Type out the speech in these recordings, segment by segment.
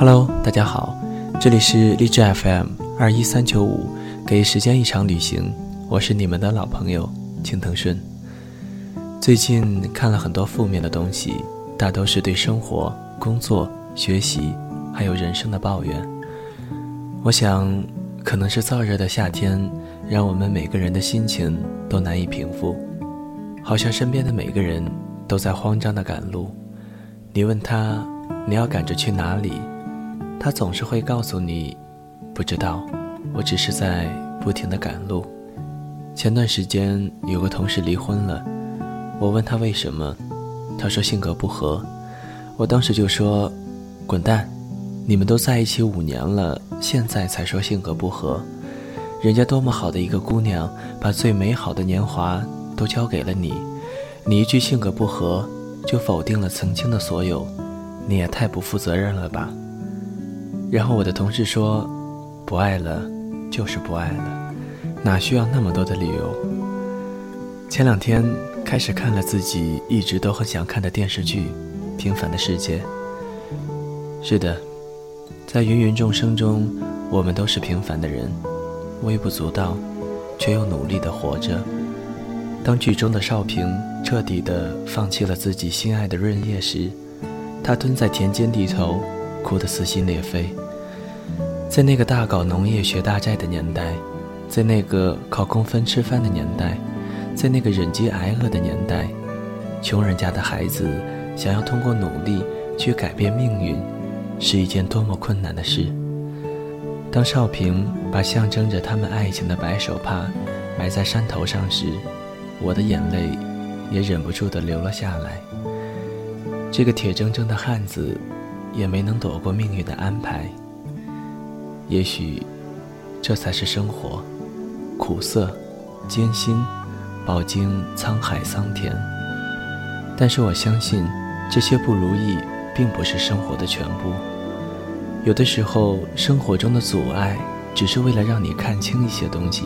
Hello，大家好，这里是励志 FM 二一三九五，给时间一场旅行，我是你们的老朋友青藤顺。最近看了很多负面的东西，大都是对生活、工作、学习还有人生的抱怨。我想，可能是燥热的夏天，让我们每个人的心情都难以平复，好像身边的每个人都在慌张的赶路。你问他，你要赶着去哪里？他总是会告诉你，不知道，我只是在不停的赶路。前段时间有个同事离婚了，我问他为什么，他说性格不合。我当时就说，滚蛋！你们都在一起五年了，现在才说性格不合，人家多么好的一个姑娘，把最美好的年华都交给了你，你一句性格不合就否定了曾经的所有，你也太不负责任了吧！然后我的同事说：“不爱了，就是不爱了，哪需要那么多的理由？”前两天开始看了自己一直都很想看的电视剧《平凡的世界》。是的，在芸芸众生中，我们都是平凡的人，微不足道，却又努力的活着。当剧中的少平彻底的放弃了自己心爱的润叶时，他蹲在田间地头。哭得撕心裂肺。在那个大搞农业学大寨的年代，在那个靠工分吃饭的年代，在那个忍饥挨饿的年代，穷人家的孩子想要通过努力去改变命运，是一件多么困难的事。当少平把象征着他们爱情的白手帕埋在山头上时，我的眼泪也忍不住地流了下来。这个铁铮铮的汉子。也没能躲过命运的安排。也许，这才是生活，苦涩、艰辛，饱经沧海桑田。但是我相信，这些不如意并不是生活的全部。有的时候，生活中的阻碍，只是为了让你看清一些东西，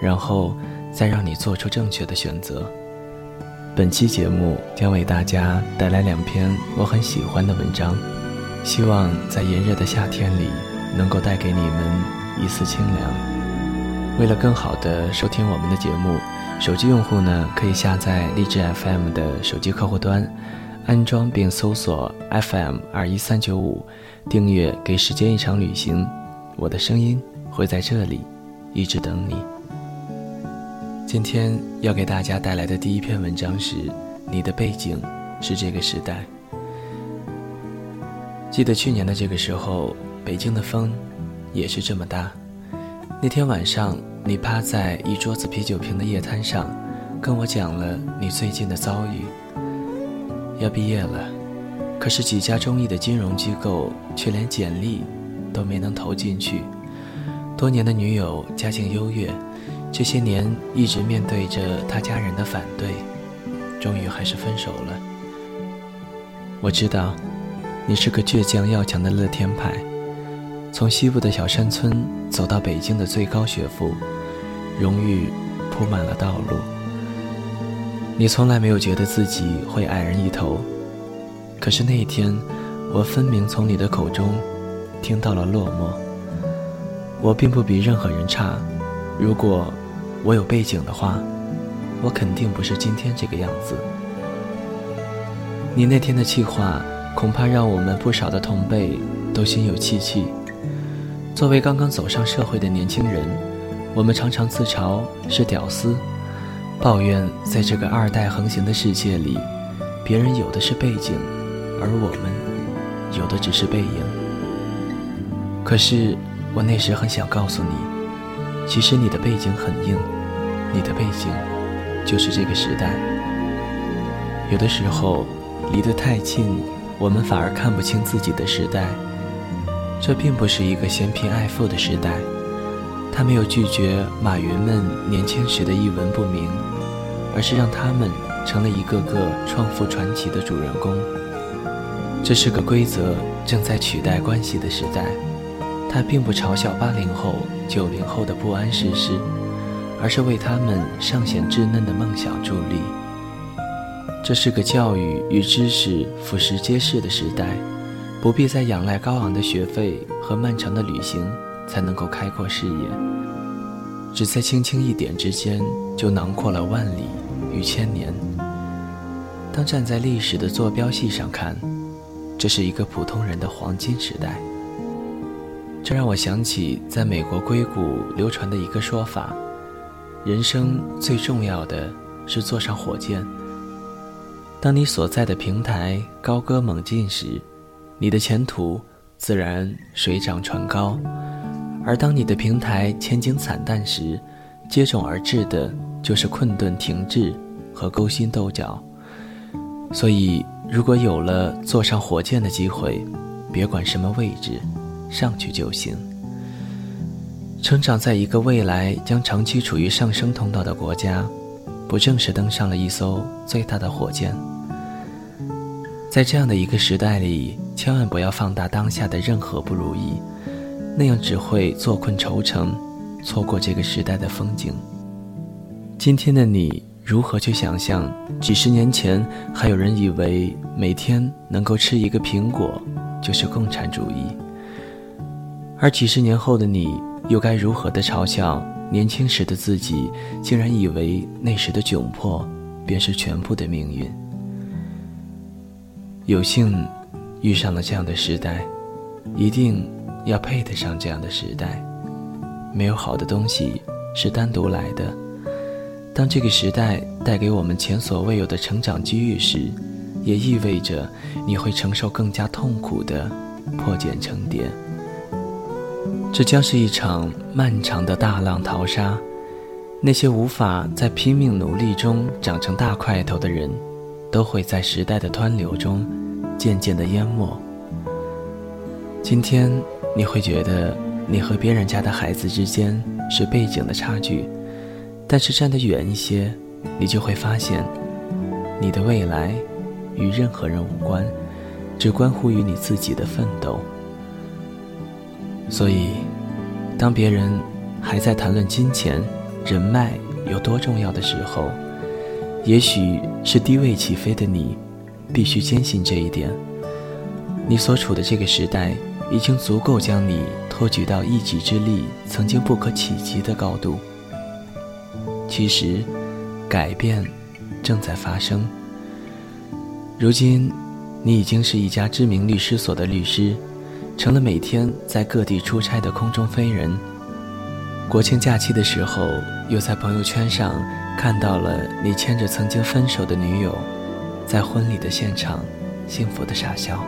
然后再让你做出正确的选择。本期节目将为大家带来两篇我很喜欢的文章。希望在炎热的夏天里，能够带给你们一丝清凉。为了更好的收听我们的节目，手机用户呢可以下载荔枝 FM 的手机客户端，安装并搜索 FM 二一三九五，订阅《给时间一场旅行》，我的声音会在这里一直等你。今天要给大家带来的第一篇文章是：你的背景是这个时代。记得去年的这个时候，北京的风也是这么大。那天晚上，你趴在一桌子啤酒瓶的夜摊上，跟我讲了你最近的遭遇。要毕业了，可是几家中意的金融机构却连简历都没能投进去。多年的女友家境优越，这些年一直面对着他家人的反对，终于还是分手了。我知道。你是个倔强要强的乐天派，从西部的小山村走到北京的最高学府，荣誉铺满了道路。你从来没有觉得自己会矮人一头，可是那一天，我分明从你的口中听到了落寞。我并不比任何人差，如果我有背景的话，我肯定不是今天这个样子。你那天的气话。恐怕让我们不少的同辈都心有戚戚。作为刚刚走上社会的年轻人，我们常常自嘲是屌丝，抱怨在这个二代横行的世界里，别人有的是背景，而我们有的只是背影。可是我那时很想告诉你，其实你的背景很硬，你的背景就是这个时代。有的时候离得太近。我们反而看不清自己的时代，这并不是一个嫌贫爱富的时代，他没有拒绝马云们年轻时的一文不名，而是让他们成了一个个创富传奇的主人公。这是个规则正在取代关系的时代，他并不嘲笑八零后、九零后的不谙世事，而是为他们尚显稚嫩的梦想助力。这是个教育与知识俯拾皆是的时代，不必再仰赖高昂的学费和漫长的旅行才能够开阔视野，只在轻轻一点之间就囊括了万里与千年。当站在历史的坐标系上看，这是一个普通人的黄金时代。这让我想起在美国硅谷流传的一个说法：人生最重要的是坐上火箭。当你所在的平台高歌猛进时，你的前途自然水涨船高；而当你的平台前景惨淡时，接踵而至的就是困顿停滞和勾心斗角。所以，如果有了坐上火箭的机会，别管什么位置。上去就行。成长在一个未来将长期处于上升通道的国家，不正是登上了一艘最大的火箭？在这样的一个时代里，千万不要放大当下的任何不如意，那样只会坐困愁城，错过这个时代的风景。今天的你如何去想象？几十年前，还有人以为每天能够吃一个苹果就是共产主义。而几十年后的你，又该如何的嘲笑年轻时的自己？竟然以为那时的窘迫，便是全部的命运。有幸遇上了这样的时代，一定要配得上这样的时代。没有好的东西是单独来的。当这个时代带给我们前所未有的成长机遇时，也意味着你会承受更加痛苦的破茧成蝶。这将是一场漫长的大浪淘沙，那些无法在拼命努力中长成大块头的人，都会在时代的湍流中渐渐的淹没。今天你会觉得你和别人家的孩子之间是背景的差距，但是站得远一些，你就会发现，你的未来与任何人无关，只关乎于你自己的奋斗。所以，当别人还在谈论金钱、人脉有多重要的时候，也许是低位起飞的你，必须坚信这一点：你所处的这个时代已经足够将你托举到一己之力曾经不可企及的高度。其实，改变正在发生。如今，你已经是一家知名律师所的律师。成了每天在各地出差的空中飞人。国庆假期的时候，又在朋友圈上看到了你牵着曾经分手的女友，在婚礼的现场幸福的傻笑。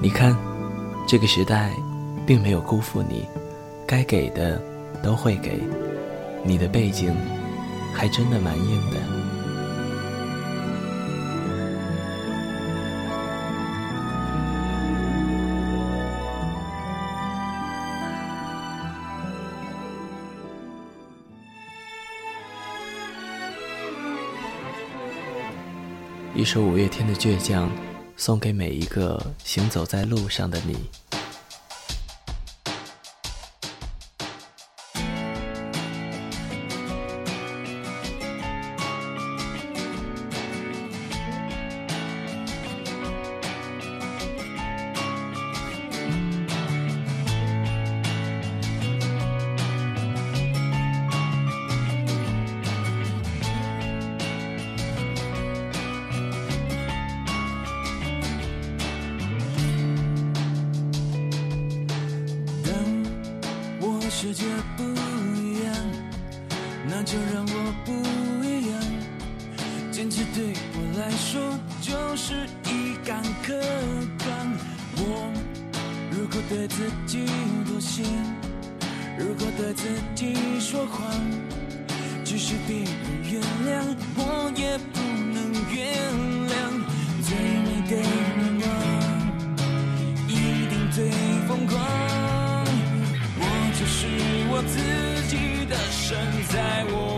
你看，这个时代并没有辜负你，该给的都会给，你的背景还真的蛮硬的。一首五月天的倔强，送给每一个行走在路上的你。自己说谎，即使别人原谅，我也不能原谅。最美的愿望，一定最疯狂。我就是我自己的神，在我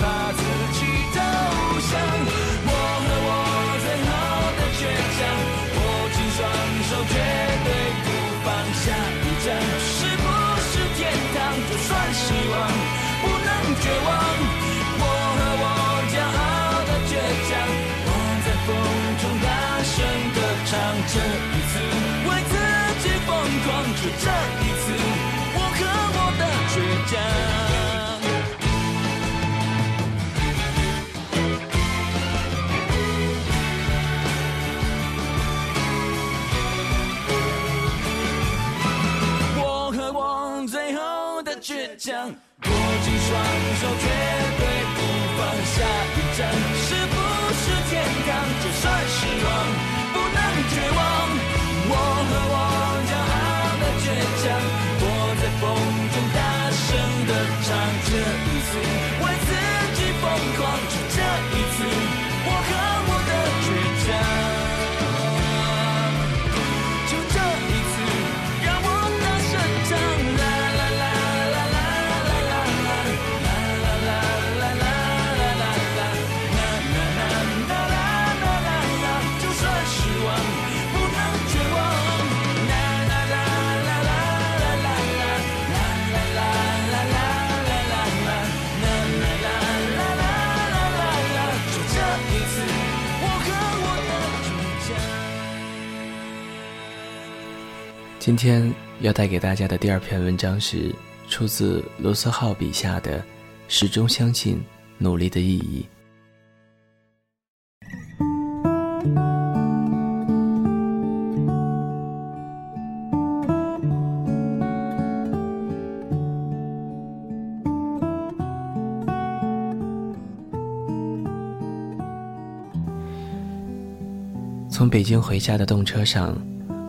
pas 倔强，握紧双手，绝对不放下一站。今天要带给大家的第二篇文章是出自罗斯浩笔下的《始终相信努力的意义》。从北京回家的动车上，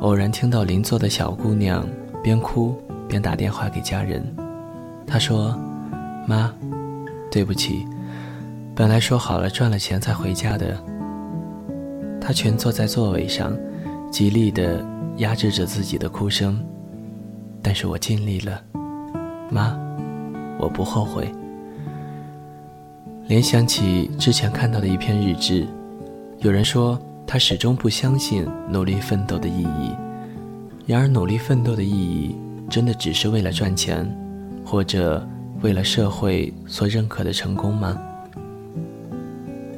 偶然听到邻座的小姑娘边哭边打电话给家人。她说：“妈，对不起，本来说好了赚了钱才回家的。”她蜷坐在座位上，极力地压制着自己的哭声。但是我尽力了，妈，我不后悔。联想起之前看到的一篇日志，有人说他始终不相信努力奋斗的意义。然而，努力奋斗的意义真的只是为了赚钱，或者为了社会所认可的成功吗？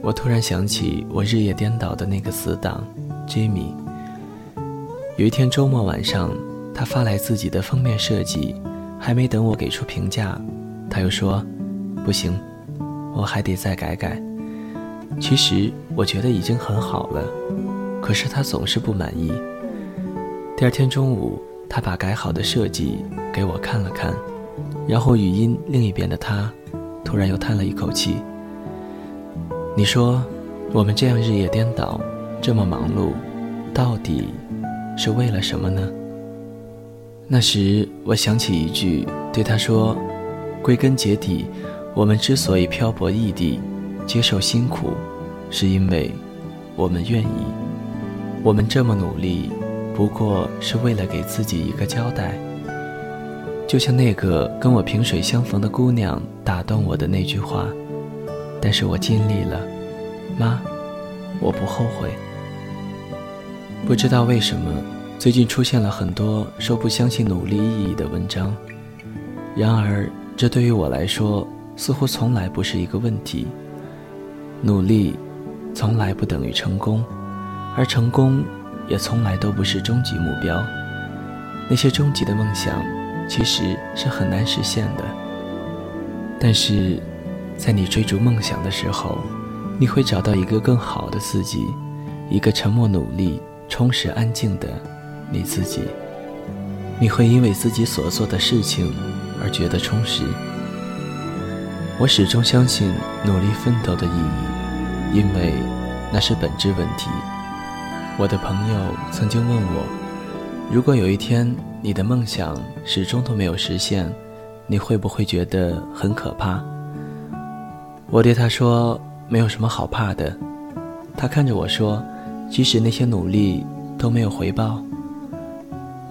我突然想起我日夜颠倒的那个死党，Jimmy。有一天周末晚上，他发来自己的封面设计，还没等我给出评价，他又说：“不行，我还得再改改。”其实我觉得已经很好了，可是他总是不满意。第二天中午，他把改好的设计给我看了看，然后语音另一边的他，突然又叹了一口气。你说，我们这样日夜颠倒，这么忙碌，到底是为了什么呢？那时我想起一句，对他说：“归根结底，我们之所以漂泊异地，接受辛苦，是因为我们愿意。我们这么努力，不过是为了给自己一个交代。”就像那个跟我萍水相逢的姑娘打动我的那句话，但是我尽力了，妈，我不后悔。不知道为什么，最近出现了很多说不相信努力意义的文章。然而，这对于我来说，似乎从来不是一个问题。努力，从来不等于成功，而成功，也从来都不是终极目标。那些终极的梦想，其实是很难实现的。但是，在你追逐梦想的时候，你会找到一个更好的自己，一个沉默努力、充实安静的你自己。你会因为自己所做的事情而觉得充实。我始终相信努力奋斗的意义，因为那是本质问题。我的朋友曾经问我，如果有一天你的梦想始终都没有实现，你会不会觉得很可怕？我对他说：“没有什么好怕的。他看着我说：“即使那些努力都没有回报，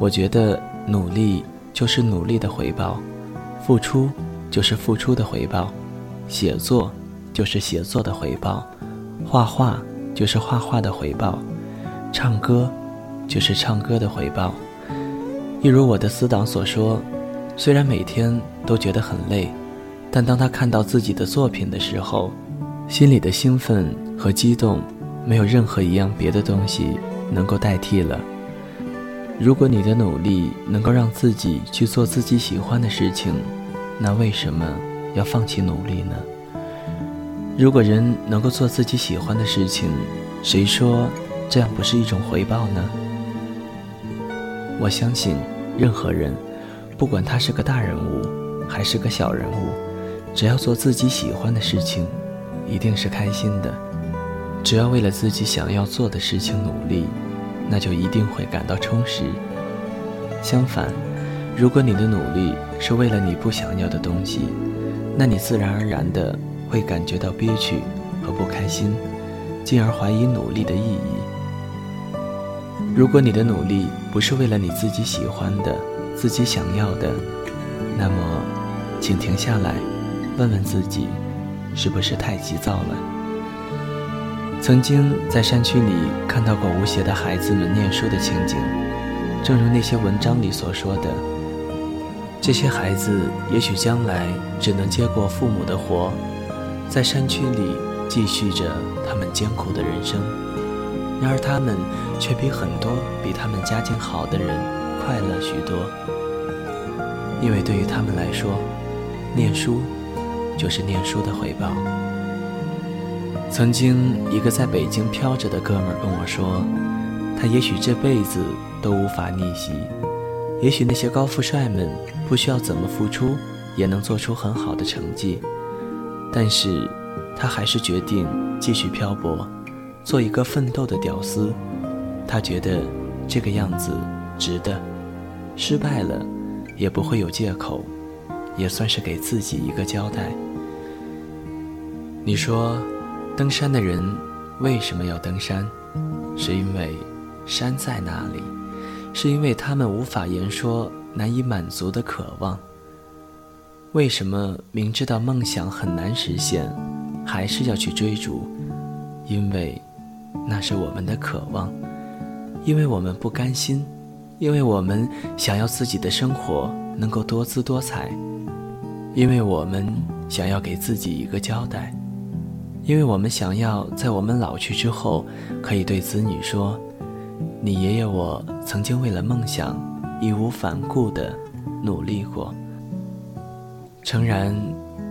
我觉得努力就是努力的回报，付出就是付出的回报，写作就是写作的回报，画画就是画画的回报，唱歌就是唱歌的回报。”一如我的死党所说，虽然每天都觉得很累，但当他看到自己的作品的时候，心里的兴奋和激动，没有任何一样别的东西能够代替了。如果你的努力能够让自己去做自己喜欢的事情，那为什么要放弃努力呢？如果人能够做自己喜欢的事情，谁说这样不是一种回报呢？我相信，任何人，不管他是个大人物还是个小人物，只要做自己喜欢的事情，一定是开心的。只要为了自己想要做的事情努力，那就一定会感到充实。相反，如果你的努力是为了你不想要的东西，那你自然而然的会感觉到憋屈和不开心，进而怀疑努力的意义。如果你的努力不是为了你自己喜欢的、自己想要的，那么，请停下来，问问自己，是不是太急躁了？曾经在山区里看到过无邪的孩子们念书的情景，正如那些文章里所说的，这些孩子也许将来只能接过父母的活，在山区里继续着他们艰苦的人生。然而，他们却比很多比他们家境好的人快乐许多，因为对于他们来说，念书就是念书的回报。曾经，一个在北京飘着的哥们儿跟我说，他也许这辈子都无法逆袭，也许那些高富帅们不需要怎么付出，也能做出很好的成绩，但是，他还是决定继续漂泊。做一个奋斗的屌丝，他觉得这个样子值得。失败了也不会有借口，也算是给自己一个交代。你说，登山的人为什么要登山？是因为山在那里，是因为他们无法言说、难以满足的渴望。为什么明知道梦想很难实现，还是要去追逐？因为。那是我们的渴望，因为我们不甘心，因为我们想要自己的生活能够多姿多彩，因为我们想要给自己一个交代，因为我们想要在我们老去之后，可以对子女说：“你爷爷我曾经为了梦想义无反顾地努力过。”诚然，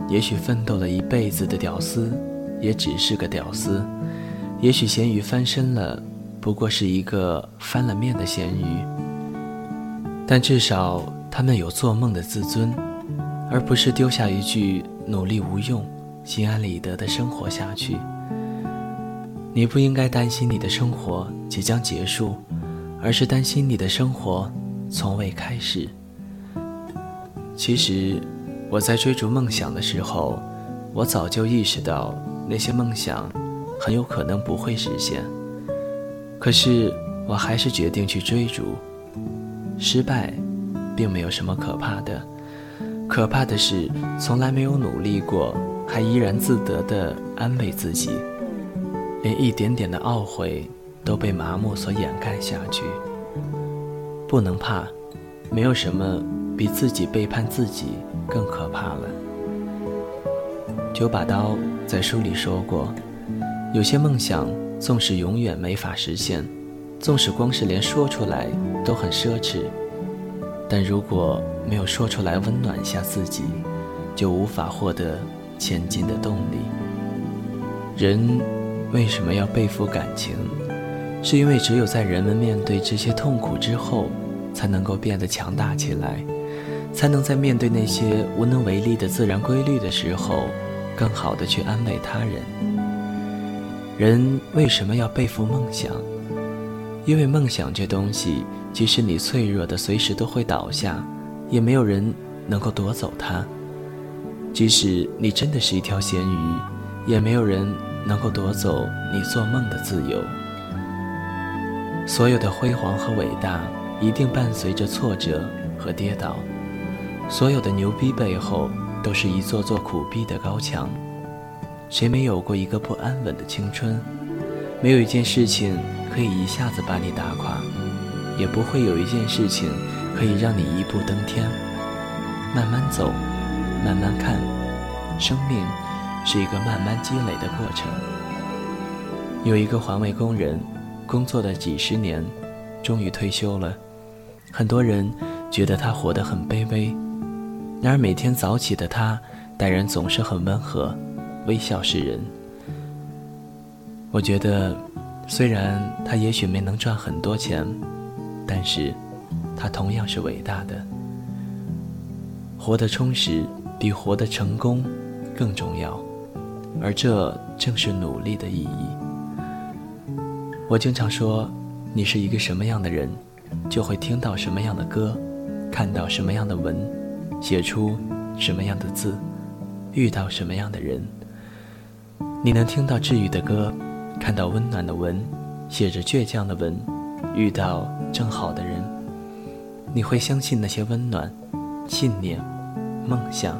也许奋斗了一辈子的屌丝，也只是个屌丝。也许咸鱼翻身了，不过是一个翻了面的咸鱼。但至少他们有做梦的自尊，而不是丢下一句努力无用，心安理得的生活下去。你不应该担心你的生活即将结束，而是担心你的生活从未开始。其实，我在追逐梦想的时候，我早就意识到那些梦想。很有可能不会实现，可是我还是决定去追逐。失败，并没有什么可怕的，可怕的是从来没有努力过，还怡然自得地安慰自己，连一点点的懊悔都被麻木所掩盖下去。不能怕，没有什么比自己背叛自己更可怕了。九把刀在书里说过。有些梦想，纵使永远没法实现，纵使光是连说出来都很奢侈，但如果没有说出来温暖一下自己，就无法获得前进的动力。人为什么要背负感情？是因为只有在人们面对这些痛苦之后，才能够变得强大起来，才能在面对那些无能为力的自然规律的时候，更好的去安慰他人。人为什么要背负梦想？因为梦想这东西，即使你脆弱的随时都会倒下，也没有人能够夺走它；即使你真的是一条咸鱼，也没有人能够夺走你做梦的自由。所有的辉煌和伟大，一定伴随着挫折和跌倒；所有的牛逼背后，都是一座座苦逼的高墙。谁没有过一个不安稳的青春？没有一件事情可以一下子把你打垮，也不会有一件事情可以让你一步登天。慢慢走，慢慢看，生命是一个慢慢积累的过程。有一个环卫工人。工作了几十年，终于退休了。很多人觉得他活得很卑微，然而每天早起的他，待人总是很温和，微笑示人。我觉得，虽然他也许没能赚很多钱，但是，他同样是伟大的。活得充实比活得成功更重要，而这正是努力的意义。我经常说，你是一个什么样的人，就会听到什么样的歌，看到什么样的文，写出什么样的字，遇到什么样的人。你能听到治愈的歌，看到温暖的文，写着倔强的文，遇到正好的人。你会相信那些温暖、信念、梦想，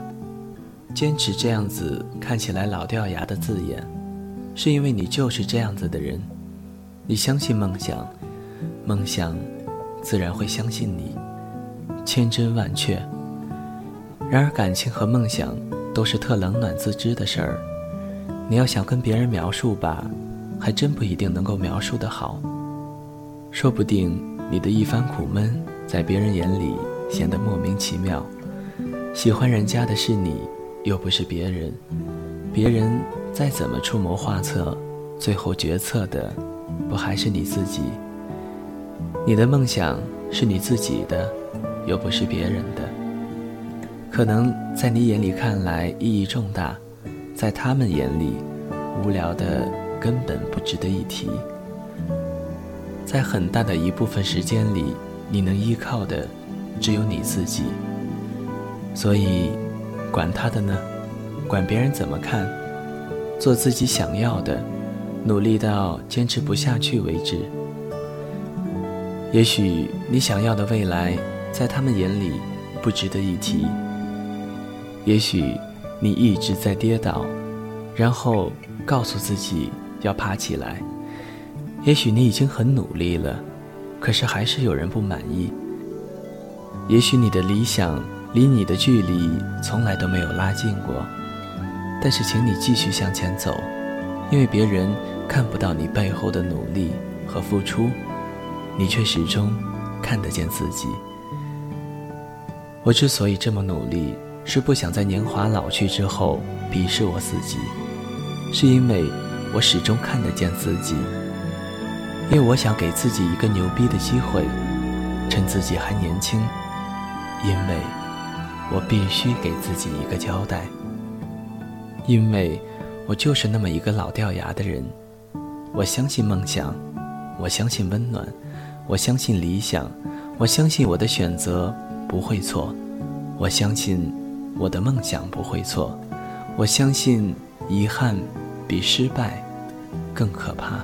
坚持这样子看起来老掉牙的字眼，是因为你就是这样子的人。你相信梦想，梦想自然会相信你，千真万确。然而，感情和梦想都是特冷暖自知的事儿。你要想跟别人描述吧，还真不一定能够描述得好。说不定你的一番苦闷，在别人眼里显得莫名其妙。喜欢人家的是你，又不是别人。别人再怎么出谋划策，最后决策的。不还是你自己？你的梦想是你自己的，又不是别人的。可能在你眼里看来意义重大，在他们眼里无聊的根本不值得一提。在很大的一部分时间里，你能依靠的只有你自己。所以，管他的呢？管别人怎么看？做自己想要的。努力到坚持不下去为止。也许你想要的未来，在他们眼里不值得一提。也许你一直在跌倒，然后告诉自己要爬起来。也许你已经很努力了，可是还是有人不满意。也许你的理想离你的距离从来都没有拉近过，但是请你继续向前走，因为别人。看不到你背后的努力和付出，你却始终看得见自己。我之所以这么努力，是不想在年华老去之后鄙视我自己，是因为我始终看得见自己。因为我想给自己一个牛逼的机会，趁自己还年轻，因为我必须给自己一个交代，因为我就是那么一个老掉牙的人。我相信梦想，我相信温暖，我相信理想，我相信我的选择不会错，我相信我的梦想不会错，我相信遗憾比失败更可怕。